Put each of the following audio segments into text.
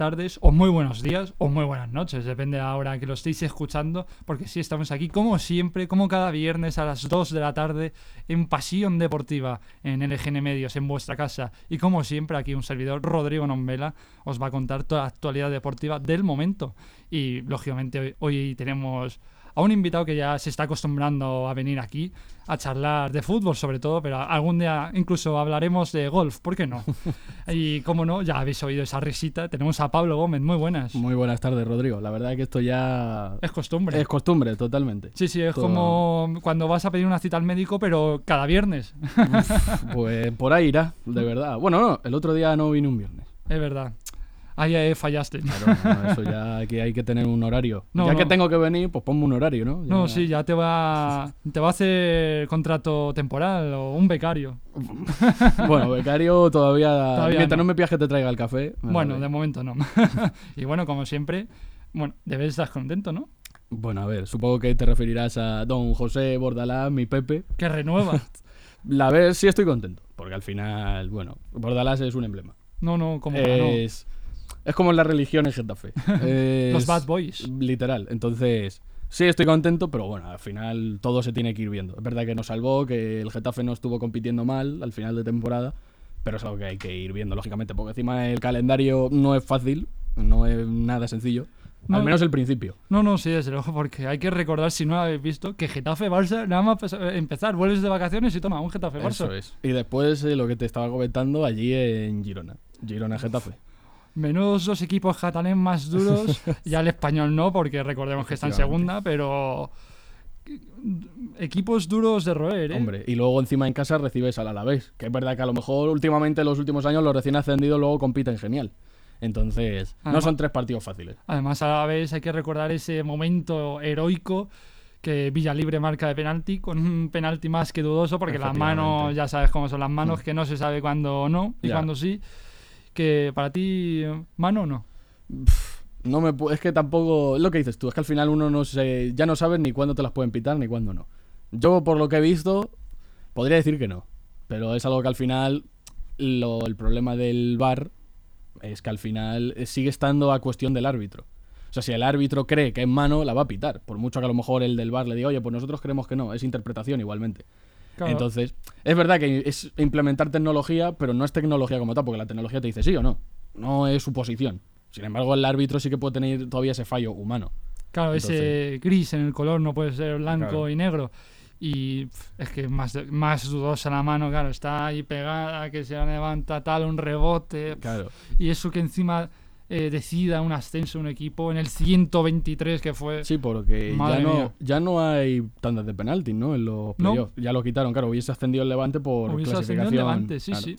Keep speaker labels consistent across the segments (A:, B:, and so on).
A: tardes, o muy buenos días, o muy buenas noches, depende de la hora que lo estéis escuchando, porque sí, estamos aquí como siempre, como cada viernes a las 2 de la tarde, en Pasión Deportiva, en LGN Medios, en vuestra casa. Y como siempre, aquí un servidor, Rodrigo Nombela, os va a contar toda la actualidad deportiva del momento. Y lógicamente hoy, hoy tenemos a un invitado que ya se está acostumbrando a venir aquí a charlar de fútbol sobre todo, pero algún día incluso hablaremos de golf, ¿por qué no? y como no, ya habéis oído esa risita, tenemos a Pablo Gómez, muy buenas.
B: Muy buenas tardes, Rodrigo. La verdad es que esto ya
A: Es costumbre.
B: es costumbre, totalmente.
A: Sí, sí, es
B: Todo-
A: como cuando vas a pedir una cita al médico, pero cada viernes.
B: Pues por ahí irá, de verdad. Bueno, no, el otro día no vine un viernes.
A: es verdad. Ahí eh, fallaste.
B: Claro, no, eso ya aquí hay que tener un horario.
A: No,
B: ya que tengo que venir, pues ponme un horario, ¿no? Ya-
A: No, sí, ya te va, te va a hacer contrato temporal o un becario.
B: Bueno, becario todavía.
A: Todavía
B: mientras
A: no.
B: me pidas que te traiga el café.
A: Bueno,
B: vale.
A: de momento no. y bueno, como siempre, bueno, debes estar contento, ¿no?
B: Bueno, a ver, supongo que te referirás a don José Bordalás, mi Pepe.
A: Que renueva.
B: La vez sí estoy contento, porque al final, bueno, Bordalás es un emblema.
A: No, no, como para no.
B: Es, como la religión en Getafe.
A: Los Bad Boys.
B: Literal. Entonces, sí estoy contento, pero bueno, al final todo se tiene que ir viendo. Es verdad que nos salvó, que el Getafe no estuvo compitiendo mal al final de temporada, pero es algo que hay que ir viendo, lógicamente, porque encima el calendario no es fácil, no es nada sencillo.
A: No.
B: Al menos el principio.
A: No, no, sí, desde luego, porque hay que recordar, si no lo habéis visto, que Getafe-Barça, nada más empezar, vuelves de vacaciones y toma, un Getafe-Barça.
B: Eso es. Y después eh, lo que te estaba comentando allí en Girona. Girona-Getafe.
A: Menudos dos equipos catalán más duros, ya el español no, porque recordemos que está en segunda, pero equipos duros de roer, ¿eh?
B: Hombre, y luego encima en casa recibes al Alavés, que es verdad que a lo mejor últimamente en los últimos años los recién ascendidos luego compiten genial. Entonces, no
A: Además-
B: son tres partidos fáciles.
A: Además, a la vez hay que recordar ese momento heroico que Villalibre marca de penalti, con un penalti más que dudoso, porque las manos, ya sabes cómo son las manos, que no se sabe cuándo no y cuándo sí. Que para ti, mano no.
B: No me es que tampoco lo que dices tú, es que al final uno no se ya no sabe ni cuándo te las pueden pitar ni cuándo no. Yo por lo que he visto podría decir que no, pero es algo que al final lo- el problema del VAR es que al final eh, sigue estando a cuestión del árbitro. O sea, si el árbitro cree que es mano, la va a pitar. Por mucho que a lo mejor el del VAR le diga, oye, pues nosotros creemos que no, es interpretación igualmente.
A: Claro.
B: Entonces, es verdad que es implementar tecnología, pero no es tecnología como tal, porque la tecnología te dice sí o no. No es suposición. Sin embargo, el árbitro sí que puede tener todavía ese fallo humano.
A: Claro, ese gris en el color no puede ser blanco
B: Claro.
A: y negro. Y es que más, más dudosa la mano, claro, está ahí pegada, que se levanta tal, un rebote.
B: Claro.
A: Y eso que encima eh, decida un ascenso un equipo en el 123 que fue.
B: Sí, porque ya no, ya no hay tandas de penalti, ¿no? En los
A: No.
B: playoffs. Ya lo quitaron, claro. Hubiese ascendido el Levante por
A: Hubiese ascendido
B: clasificación.
A: el Levante, sí,
B: claro.
A: sí.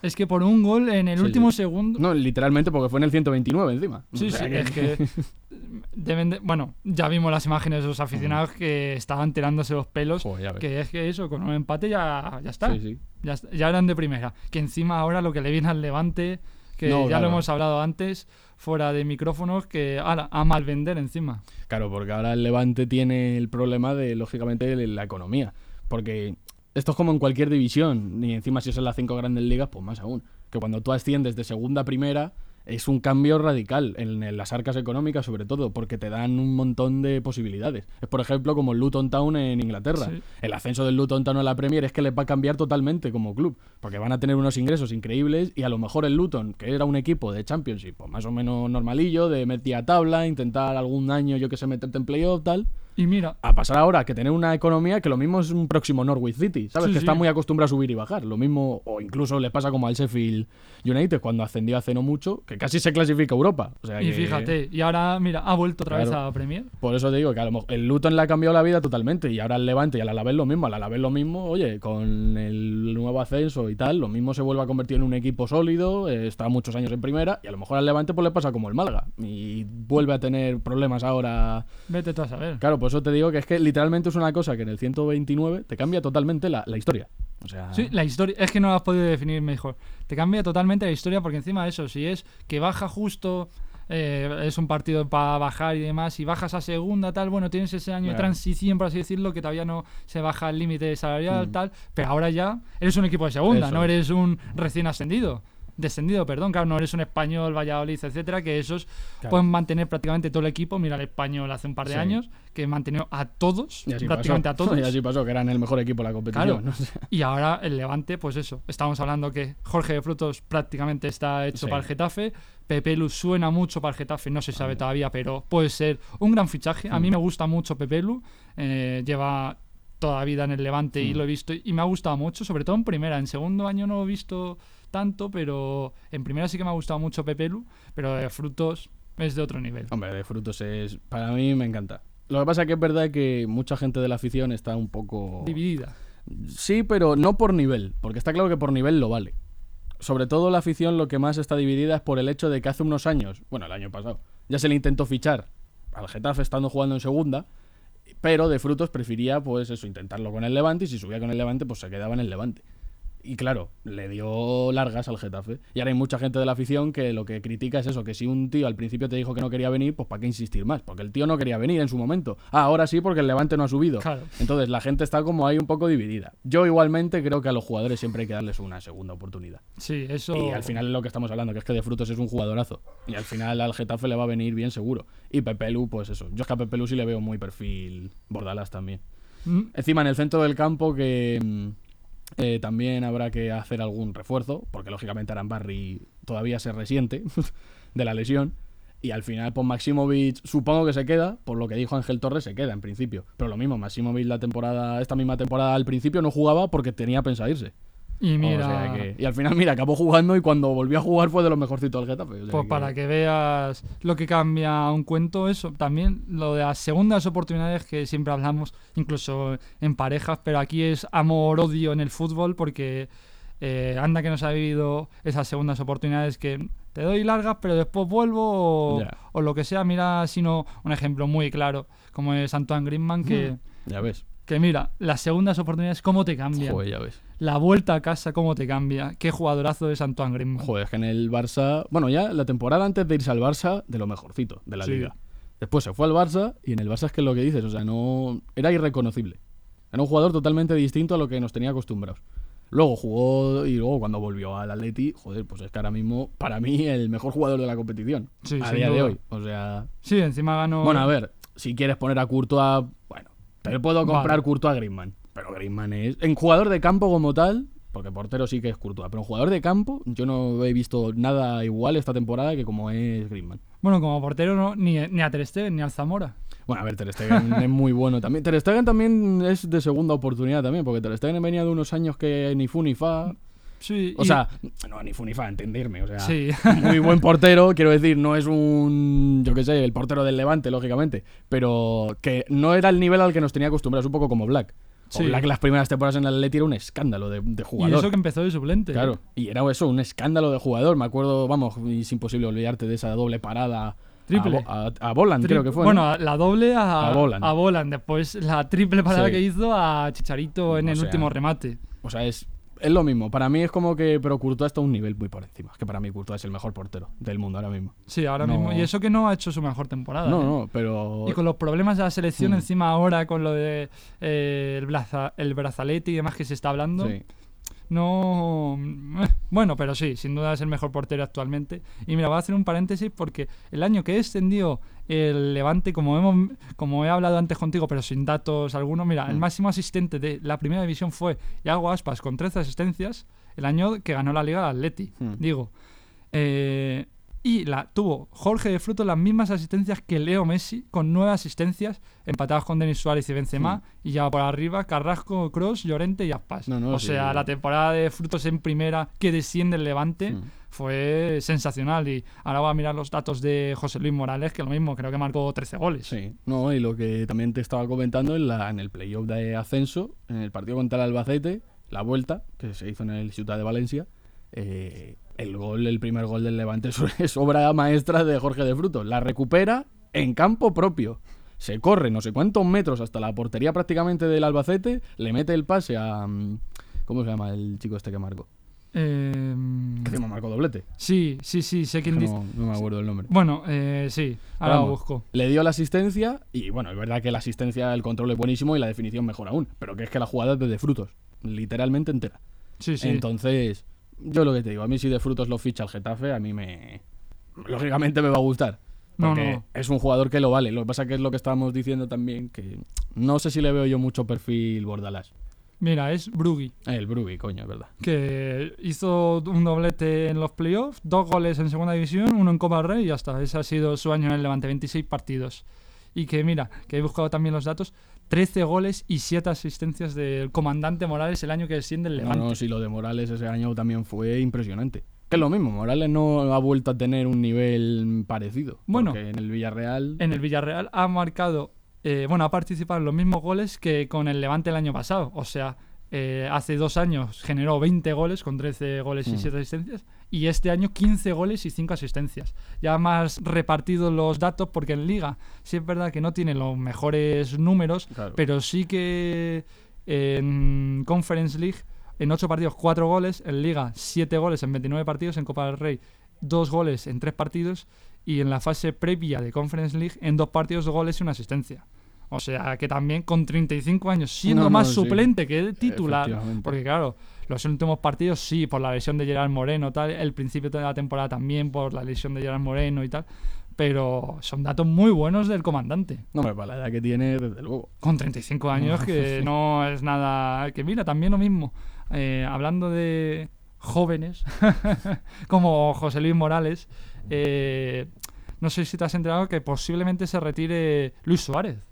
A: Es que por un gol en el
B: Sí,
A: último
B: sí.
A: segundo.
B: No, literalmente porque fue en el 129 encima.
A: Sí,
B: O
A: sí, es que deben de- bueno, ya vimos las imágenes de los aficionados que estaban tirándose los pelos,
B: Joder,
A: que es que eso, con un empate ya, ya está.
B: Sí, sí.
A: Ya, ya eran de primera. Que encima ahora lo que le viene al Levante, que
B: No,
A: ya
B: claro.
A: lo hemos hablado antes, fuera de micrófonos, que ahora a mal vender encima.
B: Claro, porque ahora el Levante tiene el problema de, lógicamente, la economía. Porque esto es como en cualquier división, y encima si es en las cinco grandes ligas, pues más aún. Que cuando tú asciendes de segunda a primera, es un cambio radical en, las arcas económicas, sobre todo, porque te dan un montón de posibilidades. Es, por ejemplo, como el Luton Town en Inglaterra.
A: Sí.
B: El ascenso del Luton Town a la Premier es que les va a cambiar totalmente como club, porque van a tener unos ingresos increíbles y a lo mejor el Luton, que era un equipo de Championship, pues más o menos normalillo, de media tabla, intentar algún año, yo que sé, meterte en playoff, tal,
A: Y mira,
B: a pasar ahora que tener una economía que lo mismo es un próximo Norwich City, ¿sabes?
A: Sí,
B: que
A: sí.
B: está muy acostumbrado a subir y bajar. Lo mismo, o incluso le pasa como al Sheffield United cuando ascendió hace no mucho, que casi se clasifica a Europa. O sea
A: y
B: que-
A: fíjate, y ahora, mira, ha vuelto otra vez a Premier.
B: Por eso te digo que a lo mejor el Luton le ha cambiado la vida totalmente y ahora el Levante y al Alavés lo mismo. Al Alavés lo mismo, oye, con el nuevo ascenso y tal, lo mismo se vuelve a convertir en un equipo sólido, eh, está muchos años en primera y a lo mejor al Levante pues le pasa como el Málaga y vuelve a tener problemas ahora.
A: Vete tú a saber.
B: Claro, por eso te digo que es que literalmente es una cosa que en el 129 te cambia totalmente la, la historia. O sea,
A: Sí, la historia, es que no lo has podido definir mejor. Te cambia totalmente la historia porque encima de eso, si es que baja justo eh, es un partido para bajar y demás, y bajas a segunda, tal, bueno, tienes ese año de transición, por así decirlo, que todavía no se baja el límite salarial,
B: Mm.
A: tal, pero ahora ya eres un equipo de segunda,
B: Eso
A: no
B: es.
A: eres un recién ascendido. Descendido, perdón, claro, no eres un español, Valladolid, etcétera, que esos
B: Claro.
A: pueden mantener prácticamente todo el equipo. Mira, el español hace un par de
B: Sí.
A: años que mantenió a todos, prácticamente
B: pasó.
A: a todos.
B: Y así pasó, que eran el mejor equipo de la competición.
A: Y ahora el Levante, pues eso. Estamos hablando que Jorge de Frutos prácticamente está hecho
B: Sí.
A: para el Getafe. Pepe Lu suena mucho para el Getafe, no se sabe todavía, pero puede ser un gran fichaje. A mí
B: Mm.
A: me gusta mucho Pepe Lu. eh, lleva toda la vida en el Levante y
B: Mm.
A: lo he visto y me ha gustado mucho, sobre todo en primera. En segundo año no lo he visto tanto, pero en primera sí que me ha gustado mucho Pepe Lu, pero de Frutos es de otro nivel.
B: Hombre, de frutos es. Para mí me encanta. Lo que pasa es que es verdad que mucha gente de la afición está un poco.
A: Dividida.
B: Sí, pero no por nivel, porque está claro que por nivel lo vale. Sobre todo la afición lo que más está dividida es por el hecho de que hace unos años, bueno, el año pasado, ya se le intentó fichar al Getafe estando jugando en segunda, pero de frutos prefería pues eso, intentarlo con el Levante y si subía con el Levante pues se quedaba en el Levante. Y claro, le dio largas al Getafe. Y ahora hay mucha gente de la afición que lo que critica es eso, que si un tío al principio te dijo que no quería venir, pues ¿para qué insistir más? Porque el tío no quería venir en su momento. Ah, ahora sí porque el Levante no ha subido.
A: Claro.
B: Entonces la gente está como ahí un poco dividida. Yo igualmente creo que a los jugadores siempre hay que darles una segunda oportunidad.
A: Sí, eso.
B: Y al final es lo que estamos hablando, que es que de frutos es un jugadorazo. Y al final al Getafe le va a venir bien seguro. Y Pepe Lu, pues eso. Yo es que a Pepe Lu sí le veo muy perfil Bordalás también.
A: Mm,
B: Encima en el centro del campo que mm, eh, también habrá que hacer algún refuerzo, porque lógicamente Arambarri todavía se resiente de la lesión. Y al final, pues Maximovic supongo que se queda, por lo que dijo Ángel Torres, se queda en principio. Pero lo mismo, Maximovic la temporada, esta misma temporada al principio no jugaba porque tenía pensado irse.
A: Y
B: O
A: mira.
B: sea que- y al final, mira, acabó jugando y cuando volvió a jugar fue de los mejorcitos del Getafe. o sea
A: Pues para que veas lo que cambia un cuento, eso. También lo de las segundas oportunidades que siempre hablamos, incluso en parejas, pero aquí es amor-odio en el fútbol porque eh, anda que nos ha vivido esas segundas oportunidades que te doy largas, pero después vuelvo o, lo que sea. Mira, sino un ejemplo muy claro, como es Antoine Griezmann, que,
B: Ya ves.
A: que mira, las segundas oportunidades, cómo te cambian.
B: Joder, ya ves.
A: La vuelta a casa, cómo te cambia. Qué jugadorazo es Antoine Griezmann.
B: Joder, es que en el Barça. Bueno, ya la temporada antes de irse al Barça, de lo mejorcito de la
A: Sí.
B: liga. Después se fue al Barça y en el Barça es que es lo que dices, o sea, no. Era irreconocible. Era un jugador totalmente distinto a lo que nos tenía acostumbrados. Luego jugó y luego cuando volvió al Atleti, joder, pues es que ahora mismo, para mí, el mejor jugador de la competición.
A: Sí,
B: a día de hoy. O sea.
A: Sí, encima ganó.
B: Bueno, a ver, si quieres poner a Courtois, bueno, te puedo comprar
A: Vale.
B: Courtois a Griezmann. Pero Griezmann es. En jugador de campo como tal, porque portero sí que es Courtois, pero en jugador de campo, yo no he visto nada igual esta temporada que como es Griezmann.
A: Bueno, como portero no, ni, ni a Ter Stegen ni al Zamora.
B: Bueno, a ver, Ter Stegen es muy bueno también. Ter Stegen también es de segunda oportunidad también, porque Ter Stegen venía de unos años que ni fu ni fa.
A: Sí.
B: O
A: y-
B: sea, no, ni fu ni fa, entenderme. O sea,
A: Sí.
B: muy buen portero, quiero decir, no es un, yo qué sé, el portero del Levante, lógicamente, pero que no era el nivel al que nos tenía acostumbrados, un poco como Black.
A: Sí.
B: Black las primeras temporadas en el Atleti era un escándalo de, de
A: y
B: jugador.
A: eso que empezó de suplente.
B: Claro, y era eso, un escándalo de jugador. Me acuerdo, vamos, es imposible olvidarte de esa doble parada
A: Triple.
B: a, Bo- a, a Boland,
A: Tri-
B: creo que fue.
A: Bueno, la doble a,
B: A Boland.
A: a Boland. Después la triple parada
B: Sí.
A: que hizo a Chicharito en el
B: sea,
A: último remate.
B: O sea, es, es lo mismo. Para mí es como que, pero Courtois está un nivel muy por encima. Que para mí Courtois es el mejor portero del mundo ahora mismo.
A: Sí, ahora
B: No.
A: mismo. Y eso que no ha hecho su mejor temporada.
B: No,
A: ¿eh?
B: no, pero...
A: Y con los problemas de la selección
B: Hmm.
A: encima ahora, con lo de eh, el, braza- el brazalete y demás que se está hablando,
B: Sí.
A: No... eh, Bueno, pero sí, sin duda es el mejor portero actualmente. Y mira, voy a hacer un paréntesis porque el año que descendió el Levante, como, hemos, como he hablado antes contigo, pero sin datos algunos, mira, el
B: Mm.
A: máximo asistente de la primera división fue Iago Aspas con 13 asistencias el año que ganó la Liga de Atleti.
B: Mm.
A: Digo, eh, y la tuvo Jorge de Fruto las mismas asistencias que Leo Messi, con nueve asistencias, empatados con Denis Suárez y Benzema, y ya por arriba Carrasco, Cross, Llorente y Aspas.
B: No, no,
A: o
B: sí.
A: sea, la temporada de Frutos en primera que desciende el Levante
B: Mm.
A: fue sensacional. Y ahora voy a mirar los datos de José Luis Morales, que lo mismo, creo que marcó 13 goles.
B: Sí, no, y lo que también te estaba comentando en, la, en el playoff de ascenso, en el partido contra el Albacete, la vuelta que se hizo en el Ciudad de Valencia, eh, el gol, el primer gol del Levante es, obra maestra de Jorge de Frutos. La recupera en campo propio. Se corre no sé cuántos metros hasta la portería prácticamente del Albacete, le mete el pase a... mm, ¿Cómo se llama el chico este que marcó?
A: Eh,
B: Que marcó doblete.
A: sí, sí, sí, sé quién dice.
B: no, no me acuerdo el nombre.
A: Bueno, eh, sí, ahora lo busco.
B: Le dio la asistencia y bueno, es verdad que la asistencia, el control es buenísimo y la definición mejor aún. Pero que es que la jugada es de frutos, literalmente entera.
A: Sí, sí.
B: Entonces, yo lo que te digo, a mí si de frutos lo ficha el Getafe, a mí me... Lógicamente me va a gustar. Porque
A: no.
B: es un jugador que lo vale. Lo que pasa que es lo que estábamos diciendo también, que no sé si le veo yo mucho perfil Bordalás.
A: Mira, es Brugui,
B: El Bruby, coño, es verdad.
A: que hizo un doblete en los playoffs, dos goles en segunda división, uno en Copa del Rey y ya está. Ese ha sido su año en el Levante, 26 partidos. Y que mira, que he buscado también los datos, 13 goles y 7 asistencias del comandante Morales el año que desciende el
B: No,
A: Levante.
B: no, si lo de Morales ese año también fue impresionante. Que es lo mismo, Morales no ha vuelto a tener un nivel parecido.
A: Bueno.
B: en el Villarreal...
A: En el Villarreal ha marcado, eh, bueno, ha participado en los mismos goles que con el Levante el año pasado. O sea, eh, hace dos años generó 20 goles con 13 goles y
B: Mm.
A: 7 asistencias. Y este año 15 goles y 5 asistencias. Ya más repartidos los datos porque en Liga sí es verdad que no tiene los mejores números,
B: Claro.
A: pero sí que en Conference League en 8 partidos 4 goles, en Liga 7 goles en 29 partidos, en Copa del Rey 2 goles en 3 partidos y en la fase previa de Conference League en 2 partidos 2 goles y una asistencia. O sea que también con 35 años, siendo
B: No, no,
A: más
B: sí.
A: suplente que titular, porque claro, los últimos partidos sí, por la lesión de Gerard Moreno, tal, el principio de la temporada también por la lesión de Gerard Moreno y tal, pero son datos muy buenos del comandante.
B: No, hombre, para la edad que tiene, desde luego.
A: Con 35 años, que no es nada. Que mira, también lo mismo. eh, hablando de jóvenes, como José Luis Morales, eh, no sé si te has enterado que posiblemente se retire Luis Suárez,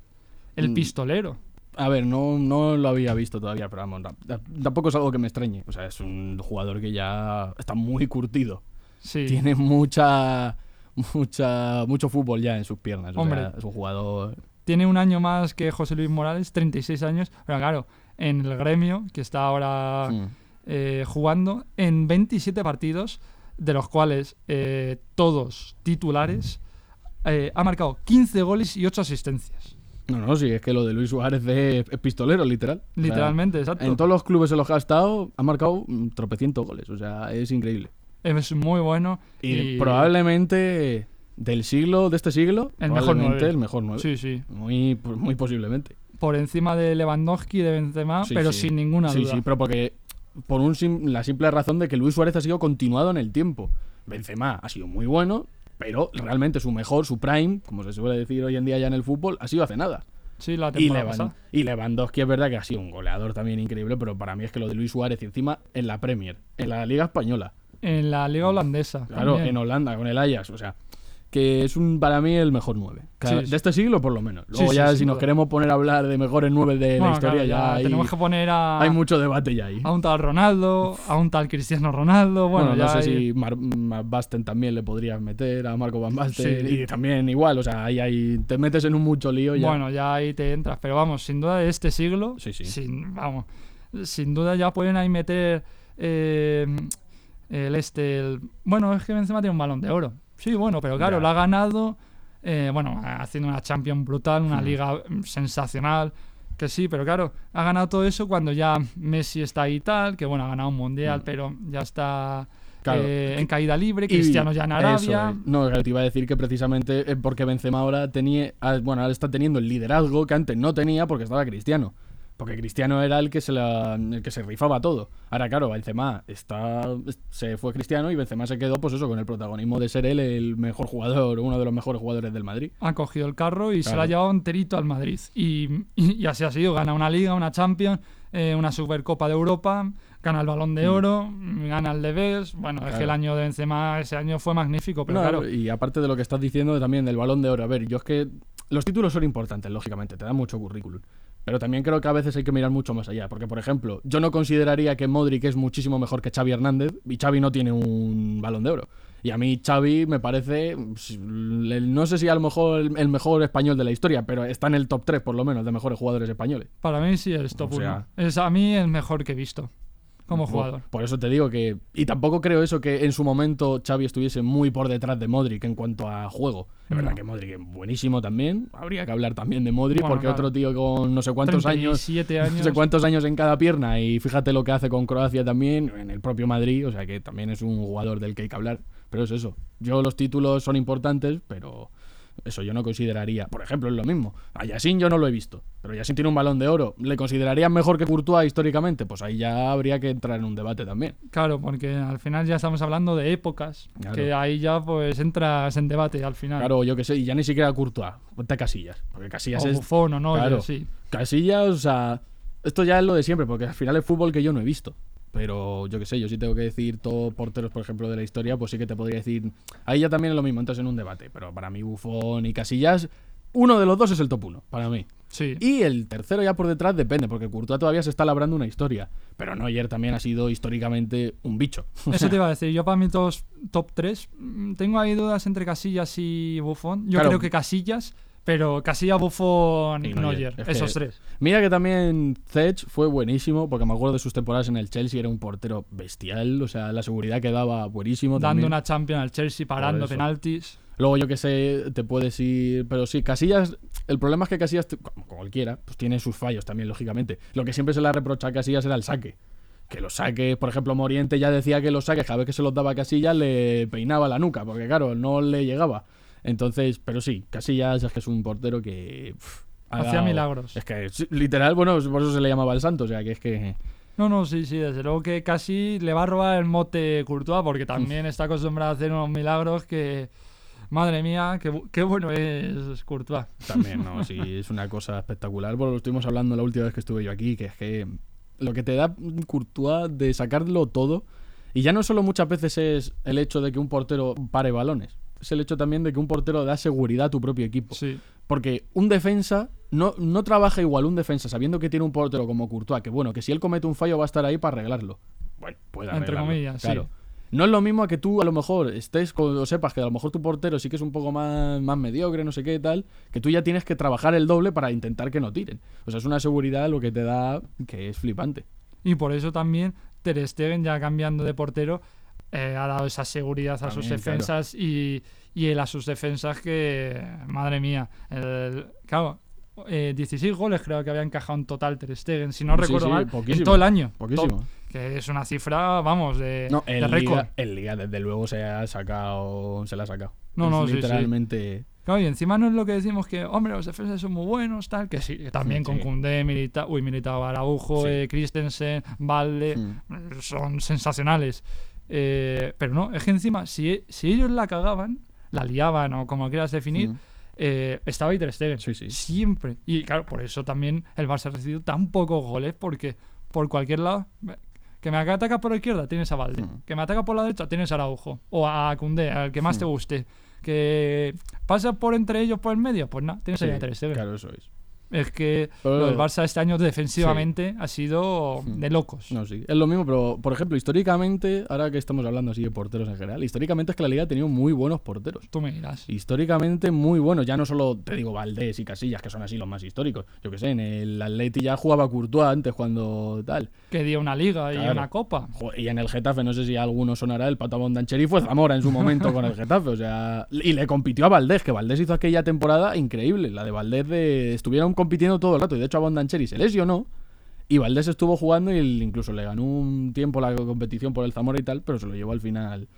A: el
B: Mm.
A: pistolero.
B: A ver, no, no lo había visto todavía, pero vamos, ta- ta- tampoco es algo que me extrañe. O sea, es un jugador que ya está muy curtido.
A: Sí.
B: Tiene mucha, mucha, mucho fútbol ya en sus piernas. O
A: Hombre.
B: sea, es un jugador.
A: Tiene un año más que José Luis Morales, 36 años. Pero claro, en el gremio, que está ahora
B: Mm.
A: eh, jugando en 27 partidos, de los cuales eh, todos titulares, eh, ha marcado 15 goles y 8 asistencias.
B: No, no, sí, es que lo de Luis Suárez es, es pistolero, literal. O sea,
A: Literalmente, exacto.
B: en todos los clubes en los que ha estado, ha marcado mm, tropecientos goles. O sea, es increíble.
A: Es muy bueno.
B: Y,
A: y-
B: probablemente del siglo, de este siglo,
A: El mejor
B: probablemente
A: nueve.
B: el mejor nueve.
A: Sí, sí.
B: Muy, muy posiblemente.
A: Por encima de Lewandowski y de Benzema,
B: Sí,
A: pero
B: sí.
A: sin ninguna
B: Sí,
A: duda.
B: sí, pero porque por un sim- la simple razón de que Luis Suárez ha sido continuado en el tiempo. Benzema ha sido muy bueno, pero realmente su mejor, su prime, como se suele decir hoy en día ya en el fútbol, ha sido hace nada.
A: Sí, la
B: Y,
A: pasada.
B: y Lewandowski es verdad que ha sido un goleador también increíble, pero para mí es que lo de Luis Suárez y encima en la Premier, en la Liga Española,
A: En la liga holandesa.
B: claro,
A: también.
B: en Holanda con el Ajax, o sea, que es un para mí el mejor 9.
A: Sí,
B: de este siglo por lo menos. Luego
A: sí,
B: ya si nos
A: duda.
B: queremos poner a hablar de mejores 9 de
A: Bueno,
B: la historia
A: claro,
B: ya, hay,
A: tenemos que poner a,
B: hay mucho debate ya ahí.
A: a un tal Ronaldo, a un tal Cristiano Ronaldo. Bueno,
B: Bueno,
A: ya
B: no sé
A: hay-
B: si Mar Mar Basten también le podrías meter a Marco Van Basten y también igual, o sea, ahí, ahí te metes en un mucho lío ya.
A: Bueno, ya ahí te entras. Pero vamos, sin duda de este siglo,
B: Sí, sí.
A: Sin, vamos, sin duda ya pueden ahí meter eh, el este. el- bueno, es que Benzema tiene un balón de oro. Sí, bueno, pero claro,
B: Ya.
A: lo ha ganado. eh, bueno, haciendo una Champions brutal, una liga mm, sensacional. Que sí, pero claro, ha ganado todo eso cuando ya Messi está ahí y tal, que bueno, ha ganado un mundial,
B: Mm.
A: pero ya está
B: Claro.
A: eh, en caída libre,
B: Y
A: Cristiano ya en
B: eso
A: Arabia.
B: es. No, te iba a decir que precisamente es porque Benzema ahora tenía, ah, bueno, ahora está teniendo el liderazgo que antes no tenía porque estaba Cristiano. Porque Cristiano era el que se la, el que se rifaba todo. Ahora, claro, Benzema está, se fue Cristiano y Benzema se quedó, pues eso, con el protagonismo de ser él el mejor jugador, uno de los mejores jugadores del Madrid.
A: ha cogido el carro y se lo ha llevado enterito al Madrid. Y, y- y así ha sido. Gana una Liga, una Champions, eh, una Supercopa de Europa, gana el Balón de
B: Mm.
A: Oro, gana el de Best. Bueno, es que el año de Benzema ese año fue magnífico, pero
B: No,
A: claro,
B: Y aparte de lo que estás diciendo también del balón de oro, a ver, yo es que los títulos son importantes, lógicamente, te dan mucho currículum. Pero también creo que a veces hay que mirar mucho más allá. Porque, por ejemplo, yo no consideraría que Modric es muchísimo mejor que Xavi Hernández y Xavi no tiene un balón de oro. Y a mí Xavi me parece, pues, no sé si a lo mejor el, el mejor español de la historia, pero está en el top 3 por lo menos de mejores jugadores españoles.
A: para mí sí es top
B: O sea-
A: 1. Es a mí el mejor que he visto. Como jugador.
B: Por eso te digo que. Y tampoco creo eso que en su momento Xavi estuviese muy por detrás de Modric en cuanto a juego. Es verdad que Modric es buenísimo también. Habría que hablar también de Modric,
A: Bueno,
B: porque
A: claro.
B: otro tío con no sé cuántos años.
A: 37 años.
B: No sé cuántos años en cada pierna. Y fíjate lo que hace con Croacia también, en el propio Madrid. O sea que también es un jugador del que hay que hablar. Pero es eso. Yo los títulos son importantes, pero. Eso yo no consideraría. Por ejemplo, es lo mismo. A Yassin yo no lo he visto. Pero Yassin tiene un balón de oro. ¿Le considerarían mejor que Courtois históricamente? Pues ahí ya habría que entrar en un debate también.
A: Claro, porque al final ya estamos hablando de épocas,
B: Claro.
A: que ahí ya pues entras en debate al final.
B: Claro, yo que sé, y ya ni siquiera Courtois. Ponte Casillas. Porque Casillas
A: o
B: es.
A: Buffon o no,
B: claro.
A: sí.
B: Casillas, o sea. Esto ya es lo de siempre, porque al final es fútbol que yo no he visto. Pero yo que sé, yo sí tengo que decir todos porteros, por ejemplo, de la historia, pues sí que te podría decir. Ahí ya también es lo mismo, entras en un debate. Pero para mí, Buffon y Casillas, uno de los dos es el top uno, para mí.
A: Sí.
B: Y el tercero ya por detrás depende, porque Courtois todavía se está labrando una historia. Pero Neuer también ha sido históricamente un bicho.
A: Eso te iba a decir, yo para mí todos top 3, tengo ahí dudas entre Casillas y Buffon. Yo
B: Claro.
A: creo que Casillas, pero Casillas, Buffon
B: Y Neuer.
A: Neuer,
B: Es que-
A: esos tres.
B: Mira que también Zech fue buenísimo, porque me acuerdo de sus temporadas en el Chelsea, era un portero bestial, o sea, la seguridad que daba buenísimo.
A: Dando
B: también.
A: una Champions al Chelsea, parando penaltis.
B: Luego yo que sé, te puedes ir, pero sí, Casillas, el problema es que Casillas, como cualquiera, pues tiene sus fallos también, lógicamente. Lo que siempre se le reprocha a Casillas era el saque. Que los saques, por ejemplo, Moriente ya decía que los saques, cada vez que se los daba a Casillas, le peinaba la nuca, porque claro, no le llegaba. Entonces, pero sí, Casillas es que es un portero que... pff, ha
A: Hacía milagros.
B: Es que, literal, bueno, por eso se le llamaba el santo, o sea, que es que...
A: No, no, sí, sí, desde luego que casi le va a robar el mote Courtois, porque también está acostumbrado a hacer unos milagros que, madre mía, qué, qué bueno es Courtois.
B: También, ¿no? Sí, es una cosa espectacular. Bueno, lo estuvimos hablando la última vez que estuve yo aquí, que es que lo que te da Courtois de sacarlo todo, y ya no solo muchas veces es el hecho de que un portero pare balones, es el hecho también de que un portero da seguridad a tu propio equipo.
A: Sí,
B: Porque un defensa no, no trabaja igual un defensa sabiendo que tiene un portero como Courtois, que bueno, que si él comete un fallo va a estar ahí para arreglarlo. Bueno, puede
A: Entre
B: arreglarlo,
A: comillas, sí.
B: claro. No es lo mismo a que tú a lo mejor estés con- o sepas que a lo mejor tu portero sí que es un poco más, más mediocre, no sé qué tal, que tú ya tienes que trabajar el doble para intentar que no tiren. O sea, es una seguridad lo que te da que es flipante.
A: y por eso también Ter Stegen, ya cambiando de portero, eh, ha dado esa seguridad a sus
B: claro.
A: defensas y, y él a sus defensas que, madre mía, el- claro, eh, 16 goles creo que había encajado en total Ter Stegen, si no
B: Sí,
A: recuerdo
B: sí,
A: mal, en todo el año.
B: Poquísimo.
A: Que es una cifra, vamos, de,
B: No,
A: de récord.
B: Liga, en Liga, desde luego se ha sacado, se la ha sacado.
A: No,
B: Es
A: no, sí, sí.
B: literalmente.
A: Claro, y encima no es lo que decimos que, hombre, los defensas son muy buenos, tal, que sí, que también con
B: Sí.
A: Koundé, Milita, uy, Militao, Araujo,
B: Sí.
A: eh, Christensen, Valde, son sensacionales. Eh, pero no, es que encima, si, si ellos la cagaban, la liaban o como quieras definir,
B: Mm.
A: eh, estaba ahí Ter Stegen.
B: Sí, sí.
A: Siempre. Y claro, por eso también el Barça ha recibido tan pocos goles, porque por cualquier lado, que me ataca por la izquierda, tienes a Valde.
B: Mm.
A: Que me ataca por la derecha, tienes a Araujo. O a Koundé, al que más te guste. Que pasa por entre ellos por el medio, pues nada, tienes ahí
B: Sí,
A: a Ter Stegen.
B: Claro, eso es.
A: Es que
B: Pero-
A: lo del Barça este año defensivamente ha sido
B: Mm.
A: de locos.
B: No, sí. Es lo mismo, pero por ejemplo, históricamente, ahora que estamos hablando así de porteros en general, históricamente es que la liga ha tenido muy buenos porteros.
A: Tú me dirás.
B: Históricamente muy buenos. Ya no solo te digo Valdés y Casillas, que son así los más históricos. Yo que sé, en el Atleti ya jugaba Courtois antes cuando tal.
A: Que dio una liga y
B: Claro.
A: una copa.
B: Y en el Getafe, no sé si a alguno sonará, el Pato Bondancheri fue Zamora en su momento con el Getafe. O sea, y le compitió a Valdés, que Valdés hizo aquella temporada increíble. La de Valdés de, estuvieron compitiendo todo el rato. Y de hecho a Bondancheri se lesionó. Y Valdés estuvo jugando y él incluso le ganó un tiempo la competición por el Zamora y tal, pero se lo llevó al final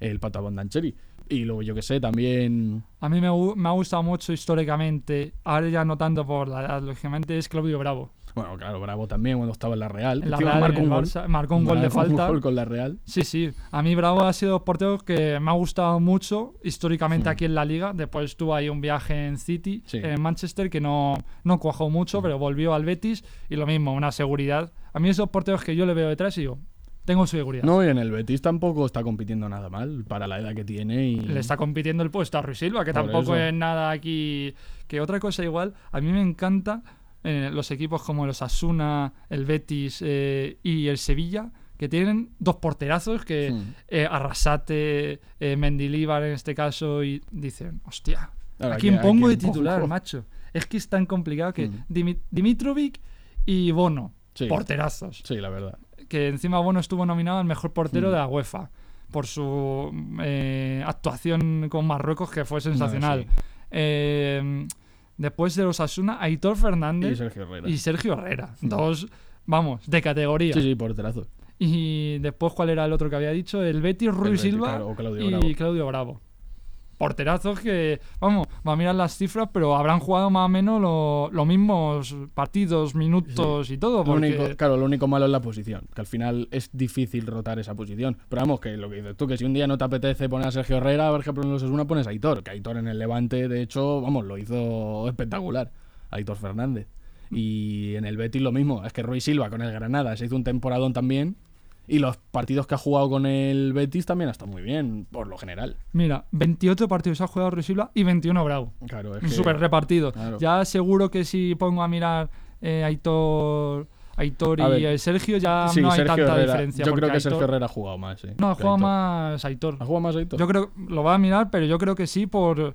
B: el Pato Bondancheri. Y luego yo que sé, también...
A: A mí me, me ha gustado mucho históricamente, ahora ya no tanto por la edad, lógicamente, es Claudio Bravo.
B: Bueno, claro, Bravo también cuando estaba en la Real.
A: La Real,
B: marcó un gol.
A: Barça, marcó un gol de
B: Marcó un
A: falta.
B: gol con la Real.
A: Sí, sí. A mí Bravo ha sido portero que me ha gustado mucho históricamente
B: Mm.
A: aquí en la liga. Después tuvo ahí un viaje en City,
B: Sí.
A: en Manchester, que no, no cuajó mucho, pero volvió al Betis y lo mismo, una seguridad. A mí esos porteros que yo le veo detrás y digo, tengo seguridad.
B: No, y en el Betis tampoco está compitiendo nada mal para la edad que tiene. Y...
A: Le está compitiendo el puesto a Ruiz Silva, que
B: Por
A: tampoco
B: eso.
A: es nada aquí. Que otra cosa igual, a mí me encanta eh, los equipos como los Asuna, el Betis eh, y el Sevilla, que tienen dos porterazos que
B: Hmm.
A: eh, Arrasate, eh, Mendilíbar en este caso, y dicen, hostia,
B: Ahora,
A: ¿a quién
B: ¿a
A: pongo de titular,
B: pongo?
A: macho? Es que es tan complicado que
B: Mm.
A: Dimi- Dimitrovic y Bono,
B: Sí.
A: porterazos.
B: Sí, la verdad.
A: que encima Bono estuvo nominado al mejor portero
B: Mm.
A: de la UEFA por su actuación con Marruecos, que fue sensacional.
B: sí.
A: Después de los Asuna, Aitor Fernández
B: Y Sergio Herrera.
A: y Sergio Herrera. Dos, vamos, de categoría.
B: Sí, sí, porterazo.
A: Y después, ¿cuál era el otro que había dicho? El Betis, Rui Silva
B: claro, o Claudio
A: y
B: Bravo.
A: Claudio Bravo. Porterazos que, vamos, va a mirar las cifras, pero habrán jugado más o menos lo- los mismos partidos, minutos y todo.
B: Lo
A: Porque,
B: único, claro, lo único malo es la posición, que al final es difícil rotar esa posición. Pero vamos, que lo que dices tú, que si un día no te apetece poner a Sergio Herrera, por ejemplo en los Osasuna pones a Aitor, que Aitor en el Levante, de hecho, vamos, lo hizo espectacular, Aitor Fernández. Y en el Betis lo mismo, es que Roy Silva con el Granada se hizo un temporadón también, y los partidos que ha jugado con el Betis también están muy bien, por lo general.
A: mira, 28 partidos ha jugado Rui Silva y 21 Bravo.
B: Claro, es que-
A: Súper repartido.
B: Claro.
A: Ya seguro que si pongo a mirar eh, Aitor, Aitor y
B: ver.
A: Sergio, ya
B: Sí,
A: no hay
B: Sergio
A: tanta
B: Herrera.
A: diferencia.
B: Yo creo que
A: Aitor-
B: Sergio Herrera ha jugado más, sí.
A: No, ha jugado más Aitor.
B: ¿Ha jugado más Aitor?
A: Yo creo, lo va a mirar, pero yo creo que sí, por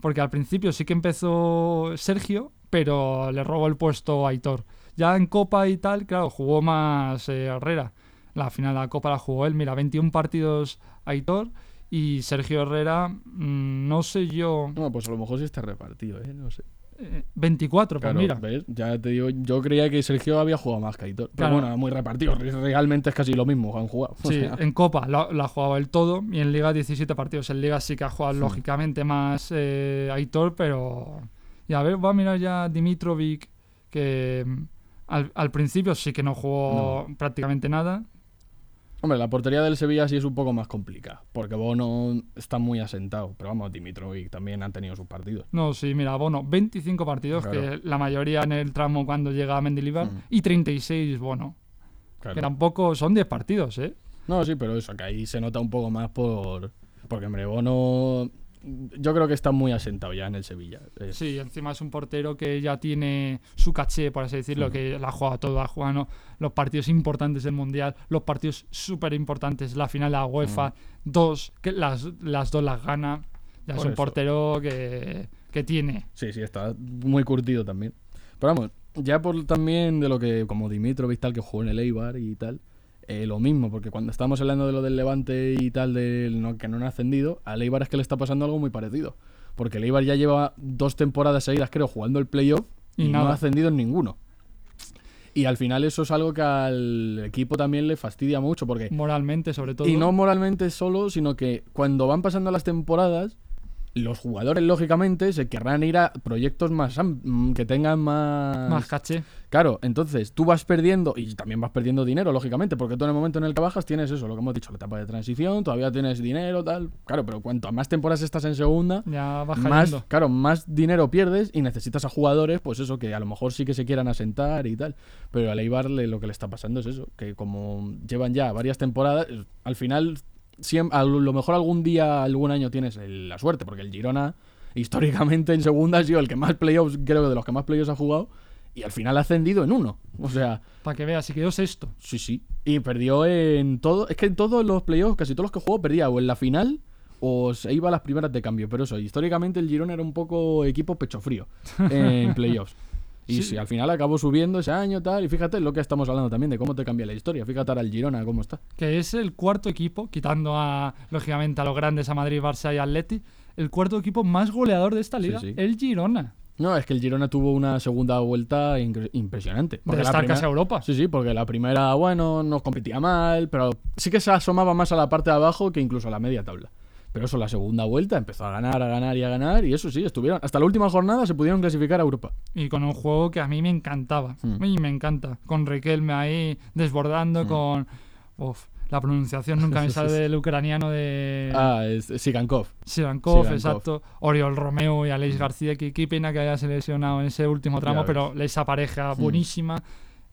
A: porque al principio sí que empezó Sergio, pero le robó el puesto a Aitor. Ya en Copa y tal, claro, jugó más eh, Herrera. La final de la Copa la jugó él. Mira, 21 partidos Aitor y Sergio Herrera, mm, no sé yo,
B: No, pues a lo mejor sí está repartido, ¿eh? No sé.
A: eh, 24, pues
B: Claro,
A: mira.
B: ¿ves? Ya te digo, yo creía que Sergio había jugado más que Aitor. Pero
A: Claro.
B: bueno, muy repartido. Re- Realmente es casi lo mismo, han jugado.
A: Sí,
B: sea,
A: en Copa la, la ha jugado el todo y en Liga 17 partidos. En Liga sí que ha jugado lógicamente más eh, Aitor, pero. Y a ver, va a mirar ya Dimitrovic, que mm, al, al principio sí que no jugó prácticamente nada.
B: Hombre, la portería del Sevilla sí es un poco más complicada. Porque Bono está muy asentado. Pero vamos, Dimitrovic también han tenido sus partidos.
A: No, sí, mira, Bono, 25 partidos,
B: Claro.
A: que la mayoría en el tramo cuando llega a Mendilibar,
B: Mm.
A: y 36 Bono.
B: Claro.
A: Que tampoco son 10 partidos, ¿eh?
B: No, sí, pero eso, que ahí se nota un poco más por. Porque, hombre, Bono. Yo creo que está muy asentado ya en el Sevilla.
A: Sí, encima es un portero que ya tiene su caché, por así decirlo, que la ha jugado todo, ha jugado ¿no? los partidos importantes del Mundial, los partidos súper importantes, la final de la UEFA, dos, que las, las dos las gana. Ya es un
B: eso.
A: portero que, que tiene.
B: Sí, sí, está muy curtido también. Pero vamos, ya por también de lo que, como Dimitrovic tal, que jugó en el Eibar y tal, eh, lo mismo, porque cuando estábamos hablando de lo del Levante y tal, del no, que no han ascendido, al Eibar es que le está pasando algo muy parecido. Porque el Eibar ya lleva dos temporadas seguidas, creo, jugando el playoff
A: Y
B: y, no ha ascendido en ninguno. Y al final eso es algo que al equipo también le fastidia mucho, porque
A: Moralmente, sobre todo.
B: y no moralmente solo, sino que cuando van pasando las temporadas, los jugadores, lógicamente, se querrán ir a proyectos más mm, que tengan más...
A: más caché.
B: Claro, entonces tú vas perdiendo, y también vas perdiendo dinero, lógicamente, porque tú en el momento en el que bajas tienes eso, lo que hemos dicho, la etapa de transición, todavía tienes dinero, tal. Claro, pero cuanto más temporadas estás en segunda,
A: Ya
B: más, claro, más dinero pierdes y necesitas a jugadores, pues eso, que a lo mejor sí que se quieran asentar y tal. Pero a Eibar le- lo que le está pasando es eso, que como llevan ya varias temporadas, al final, siem- a lo mejor algún día, algún año tienes el- la suerte, porque el Girona, históricamente en segunda, ha sido el que más playoffs, creo que de los que más playoffs ha jugado, y al final ha ascendido en uno. O sea,
A: Para que veas, si quedó sexto.
B: sí, sí. Y perdió en todo, es que en todos los playoffs, casi todos los que jugó, perdía o en la final o se iba a las primeras de cambio. Pero eso, históricamente el Girona era un poco equipo pecho frío en playoffs. Y
A: Sí.
B: sí, al final acabó subiendo ese año tal. Y fíjate lo que estamos hablando también de cómo te cambia la historia. Fíjate ahora el Girona cómo está.
A: que es el cuarto equipo, quitando a, lógicamente, a los grandes, a Madrid, Barça y Atleti, el cuarto equipo más goleador de esta liga,
B: sí.
A: el Girona.
B: No, es que el Girona tuvo una segunda vuelta impresionante.
A: De
B: Porque la
A: estar
B: primera-
A: casi a Europa.
B: Sí, sí, porque la primera, bueno, no competía mal, pero sí que se asomaba más a la parte de abajo que incluso a la media tabla. Pero eso, la segunda vuelta empezó a ganar, a ganar y a ganar, y eso sí, estuvieron. Hasta la última jornada se pudieron clasificar a Europa.
A: Y con un juego que a mí me encantaba.
B: Hmm.
A: Y me encanta. Con Riquelme ahí desbordando, con. Uf, la pronunciación nunca me sale del ucraniano de.
B: Ah, es Sigankov.
A: Sivankov. exacto. Oriol Romeo y Aleix García, que qué pena que haya lesionado en ese último tramo, pero esa pareja buenísima.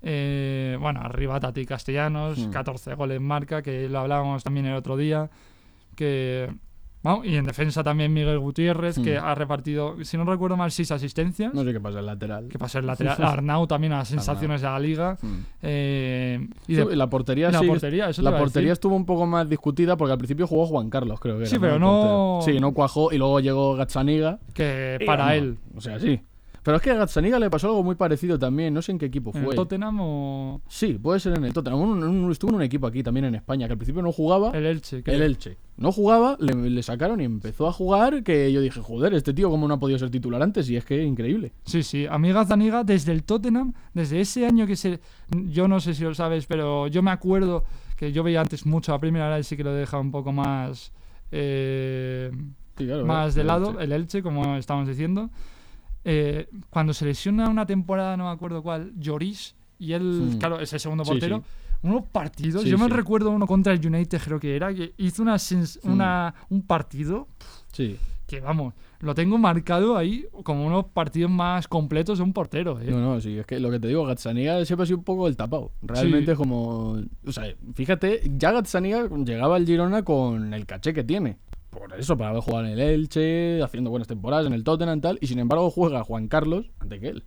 A: Eh, bueno, arriba Tati Castellanos,
B: Mm.
A: 14 goles marca, que lo hablábamos también el otro día. Que. Vamos, y en defensa también Miguel Gutiérrez, que
B: Mm.
A: ha repartido, si no recuerdo mal, 6 asistencias.
B: No sé qué pasa, el lateral.
A: Que pasa el lateral. Arnau también a las sensaciones de la liga.
B: Mm.
A: Eh, y de-
B: la portería
A: la
B: sí.
A: portería, eso
B: la portería estuvo un poco más discutida porque al principio jugó Juan Carlos, creo que era.
A: Sí, pero
B: El
A: no-
B: portero. Sí, no cuajó y luego llegó Gazzaniga.
A: que para él.
B: O sea, sí. Pero es que a Gazzaniga le pasó algo muy parecido también, no sé en qué equipo
A: ¿En el
B: fue.
A: Tottenham o
B: Sí, puede ser en el Tottenham. Un- un- estuvo en un equipo aquí también en España, que al principio no jugaba.
A: el Elche?
B: El Elche. No jugaba, le, le sacaron y empezó a jugar. Que yo dije, joder, este tío, ¿cómo no ha podido ser titular antes? Y es que increíble.
A: Sí, sí. A mí Gazzaniga, desde el Tottenham, desde ese año que se... Yo no sé si lo sabes, pero yo me acuerdo que yo veía antes mucho a primera hora y sí que lo dejaba un poco más... eh,
B: Sí, claro,
A: más de lado, el Elche, como estamos diciendo. Eh, cuando se lesiona una temporada, no me acuerdo cuál, Lloris, y él,
B: Hmm.
A: claro, es el segundo
B: Sí,
A: portero, unos partidos, yo me recuerdo uno contra el United, creo que era, que hizo una,
B: Hmm.
A: una un partido que, vamos, lo tengo marcado ahí como unos partidos más completos de un portero. ¿eh?
B: No, no, sí, es que lo que te digo, Gazzaniga siempre ha sido un poco el tapado. Realmente como... O sea, fíjate, ya Gazzaniga llegaba al Girona con el caché que tiene. Por eso, para haber jugado en el Elche, haciendo buenas temporadas en el Tottenham y tal, y sin embargo juega Juan Carlos ante que él.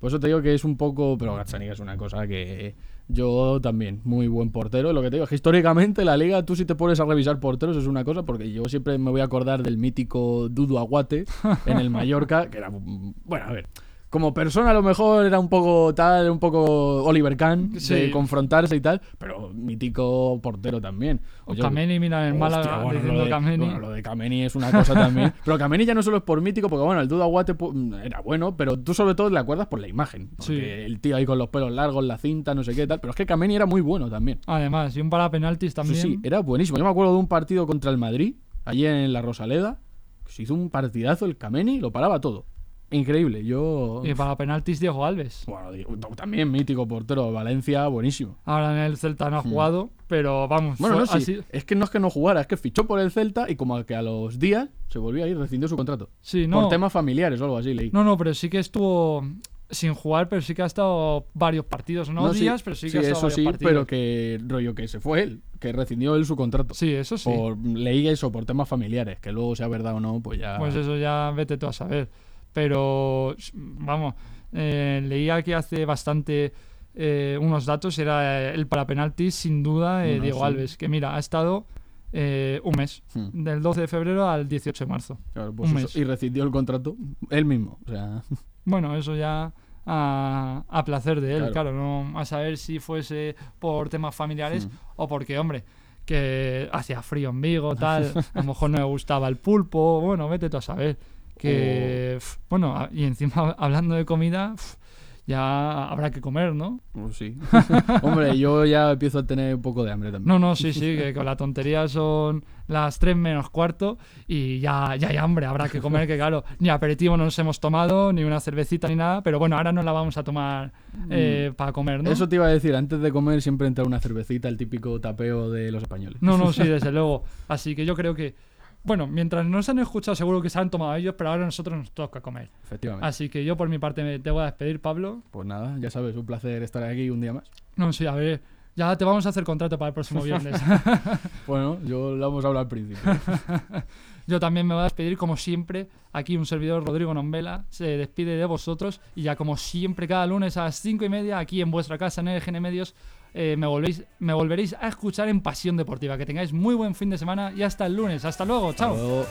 B: Por eso te digo que es un poco... Pero Gazzaniga es una cosa que... Yo también, muy buen portero. Lo que te digo es que históricamente la liga, tú si te pones a revisar porteros es una cosa, porque yo siempre me voy a acordar del mítico Dudu Aguate en el Mallorca, que era... Bueno, a ver... Como persona a lo mejor era un poco tal, un poco Oliver Kahn, de
A: Sí.
B: confrontarse y tal, pero mítico portero también.
A: O Kameni, mira, en Málaga,
B: bueno,
A: diciendo
B: lo de,
A: Kameni.
B: bueno, lo de Kameni es una cosa también. Pero Kameni ya no solo es por mítico, porque bueno, el Duda Guate era bueno, pero tú sobre todo le acuerdas por la imagen. Porque
A: Sí.
B: el tío ahí con los pelos largos, la cinta, no sé qué tal. Pero es que Kameni era muy bueno también.
A: Además, y un para penaltis
B: Sí,
A: también.
B: sí, era buenísimo. Yo me acuerdo de un partido contra el Madrid, allí en la Rosaleda. que Se hizo un partidazo el Kameni, lo paraba todo. Increíble. Yo.
A: Y para penaltis Diego Alves.
B: Bueno, también mítico portero. Valencia, buenísimo.
A: Ahora en el Celta no ha jugado, pero vamos,
B: Hmm. Bueno, no, sí.
A: así-
B: Es que no es que no jugara, es que fichó por el Celta y como que a los días se volvió a ir, rescindió su contrato.
A: Sí, no.
B: Por temas familiares o algo así, leí.
A: No, no, pero sí que estuvo sin jugar, pero sí que ha estado varios partidos. No, días, pero sí que ha estado
B: eso
A: varios
B: sí,
A: partidos.
B: pero que rollo que se fue él, que rescindió él su contrato.
A: Sí, eso sí.
B: Por, leí eso por temas familiares, que luego sea verdad o no, pues ya.
A: Pues eso ya vete tú a saber. Pero, vamos, eh, leía que hace bastante eh, unos datos, era el para penaltis, sin duda, eh, Diego
B: sí.
A: Alves, que mira, ha estado eh, un mes,
B: Hmm,
A: del 12 de febrero al 18 de marzo.
B: claro, pues
A: un mes.
B: Y rescindió el contrato él mismo. O sea,
A: Bueno, eso ya a, a placer de él,
B: Claro.
A: claro. no a saber si fuese por temas familiares
B: Hmm.
A: o porque, hombre, que hacía frío en Vigo, tal, a lo mejor no le gustaba el pulpo, bueno, vete tú a saber. Que, bueno, y encima hablando de comida, ya habrá que comer, ¿no?
B: pues sí. Hombre, yo ya empiezo a tener un poco de hambre también.
A: No, no, sí, sí, que con la tontería son las 3 menos cuarto y ya, ya hay hambre, habrá que comer, que claro, ni aperitivo no nos hemos tomado, ni una cervecita ni nada, pero bueno, ahora no la vamos a tomar eh, para comer, ¿no?
B: Mm. Eso te iba a decir, antes de comer siempre entra una cervecita, el típico tapeo de los españoles.
A: No, no, sí, desde luego. Así que yo creo que, bueno, mientras nos han escuchado seguro que se han tomado ellos, pero ahora a nosotros nos toca comer.
B: Efectivamente.
A: Así que yo por mi parte me, te voy a despedir, Pablo.
B: Pues nada, ya sabes, un placer estar aquí un día más.
A: No, sí, a ver, ya te vamos a hacer contrato para el próximo viernes.
B: Bueno, yo lo hemos hablado al principio.
A: Yo también me voy a despedir, como siempre. Aquí un servidor, Rodrigo Nombela, se despide de vosotros. Y ya, como siempre, cada lunes a las 5 y media, aquí en vuestra casa, en LGN Medios, eh, me, volvéis, me volveréis a escuchar en Pasión Deportiva. Que tengáis muy buen fin de semana y hasta el lunes. Hasta luego, chao.